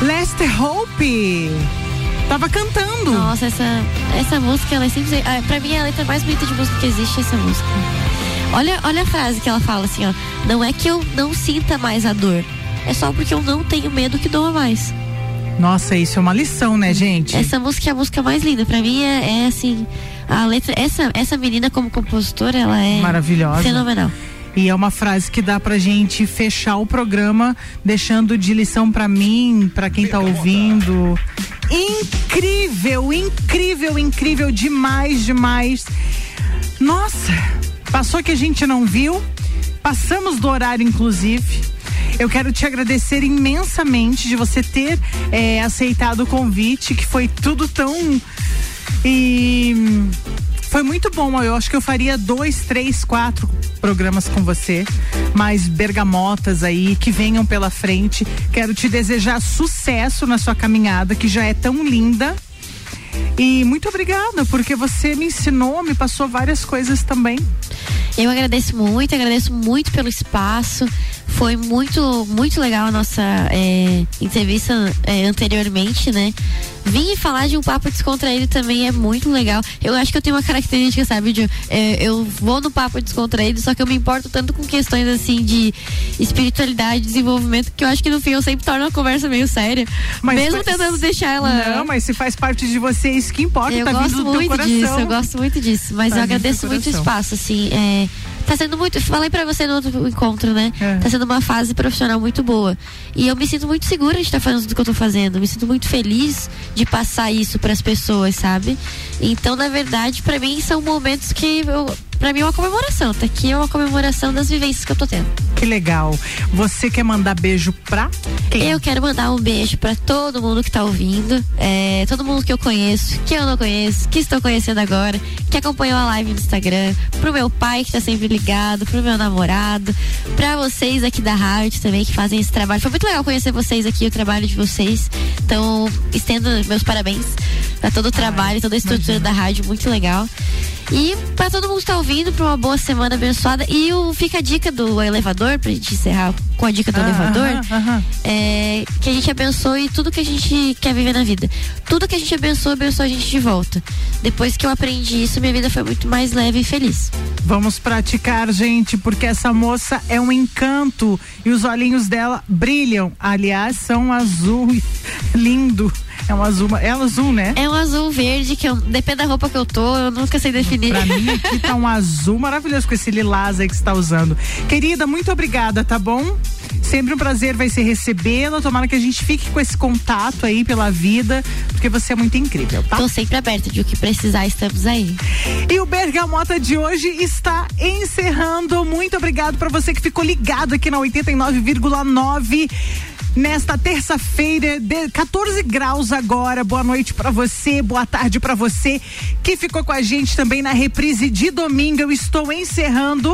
Last Hope. Tava cantando. Nossa, essa, essa música, ela é sempre. ah, Pra mim, é a letra mais bonita de música que existe essa música. Olha, olha a frase que ela fala assim, ó. Não é que eu não sinta mais a dor. É só porque eu não tenho medo que doa mais. Nossa, isso é uma lição, né, gente? Essa música é a música mais linda. Pra mim é, é assim. A letra. Essa, essa menina, como compositora, ela é. Maravilhosa. Fenomenal. E é uma frase que dá pra gente fechar o programa, deixando de lição pra mim, pra quem tá ouvindo. Incrível, incrível, incrível, demais, demais. Nossa, passou que a gente não viu. Passamos do horário, inclusive. Eu quero te agradecer imensamente de você ter eh, aceitado o convite, que foi tudo tão. E foi muito bom. Eu acho que eu faria dois, três, quatro programas com você. Mais bergamotas aí que venham pela frente. Quero te desejar sucesso na sua caminhada, que já é tão linda. E muito obrigada, porque você me ensinou, me passou várias coisas também. Eu agradeço muito, agradeço muito pelo espaço. Foi muito, muito legal a nossa é, entrevista é, anteriormente, né? Vim falar de um papo descontraído também é muito legal. Eu acho que eu tenho uma característica, sabe, de é, eu vou no papo descontraído, só que eu me importo tanto com questões assim de espiritualidade, desenvolvimento, que eu acho que no fim eu sempre torno a conversa meio séria. mesmo faz- tentando deixar ela. Não, mas se faz parte de você, é isso que importa, Eu tá gosto muito disso, eu gosto muito disso. Mas Tá eu agradeço muito o espaço, assim. É, tá sendo muito. Falei pra você no outro encontro, né? É. Tá sendo uma fase profissional muito boa. E eu me sinto muito segura de estar fazendo tudo que eu tô fazendo. Me sinto muito feliz de passar isso pras pessoas, sabe? Então, na verdade, pra mim são momentos que eu. Pra mim é uma comemoração. Tá aqui é uma comemoração das vivências que eu tô tendo. Que legal. Você quer mandar beijo pra quem? Eu quero mandar um beijo pra todo mundo que tá ouvindo, é, todo mundo que eu conheço, que eu não conheço, que estou conhecendo agora, que acompanhou a live no Instagram, pro meu pai que tá sempre ligado, pro meu namorado, pra vocês aqui da rádio também que fazem esse trabalho. Foi muito legal conhecer vocês aqui, o trabalho de vocês. Então, estendo meus parabéns pra todo o trabalho, toda a estrutura da rádio, muito legal. E pra todo mundo que tá ouvindo, pra uma boa semana abençoada. E o fica a dica do elevador, pra gente encerrar com a dica do Ah, elevador aham, aham. é, que a gente abençoe tudo que a gente quer viver na vida. Tudo que a gente abençoa, abençoa a gente de volta. Depois que eu aprendi isso, minha vida foi muito mais leve e feliz. Vamos praticar, gente, porque essa moça é um encanto e os olhinhos dela brilham. Aliás, são azul (laughs) lindo. É um azul, é um azul, né? É um azul verde que eu, depende da roupa que eu tô, eu nunca sei definir. Pra mim (laughs) aqui tá um azul maravilhoso com esse lilás aí que você tá usando. Querida, muito obrigada, tá bom? Sempre um prazer vai ser recebê-la. Tomara que a gente fique com esse contato aí pela vida, porque você é muito incrível, tá? Tô sempre aberta de o que precisar, estamos aí. E o Bergamota de hoje está encerrando. Muito obrigado para você que ficou ligado aqui na 89,9. Nesta terça-feira, de 14 graus agora. Boa noite para você, boa tarde para você que ficou com a gente também na reprise de domingo. Eu estou encerrando.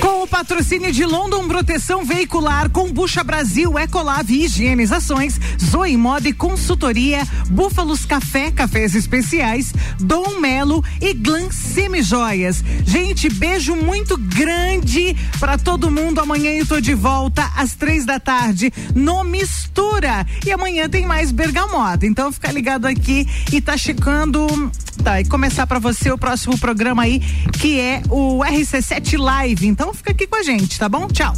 Com o patrocínio de London Proteção Veicular, Combucha Brasil, Ecolave Higienizações, Zoe Moda e Consultoria, Búfalos Café, Cafés Especiais, Dom Melo e Glam Semijoias. Gente, beijo muito grande para todo mundo. Amanhã eu tô de volta às três da tarde no Mistura. E amanhã tem mais Bergamota. Então fica ligado aqui e tá chegando. Tá, e começar para você o próximo programa aí, que é o RC7 Live. Então fica aqui com a gente, tá bom? Tchau.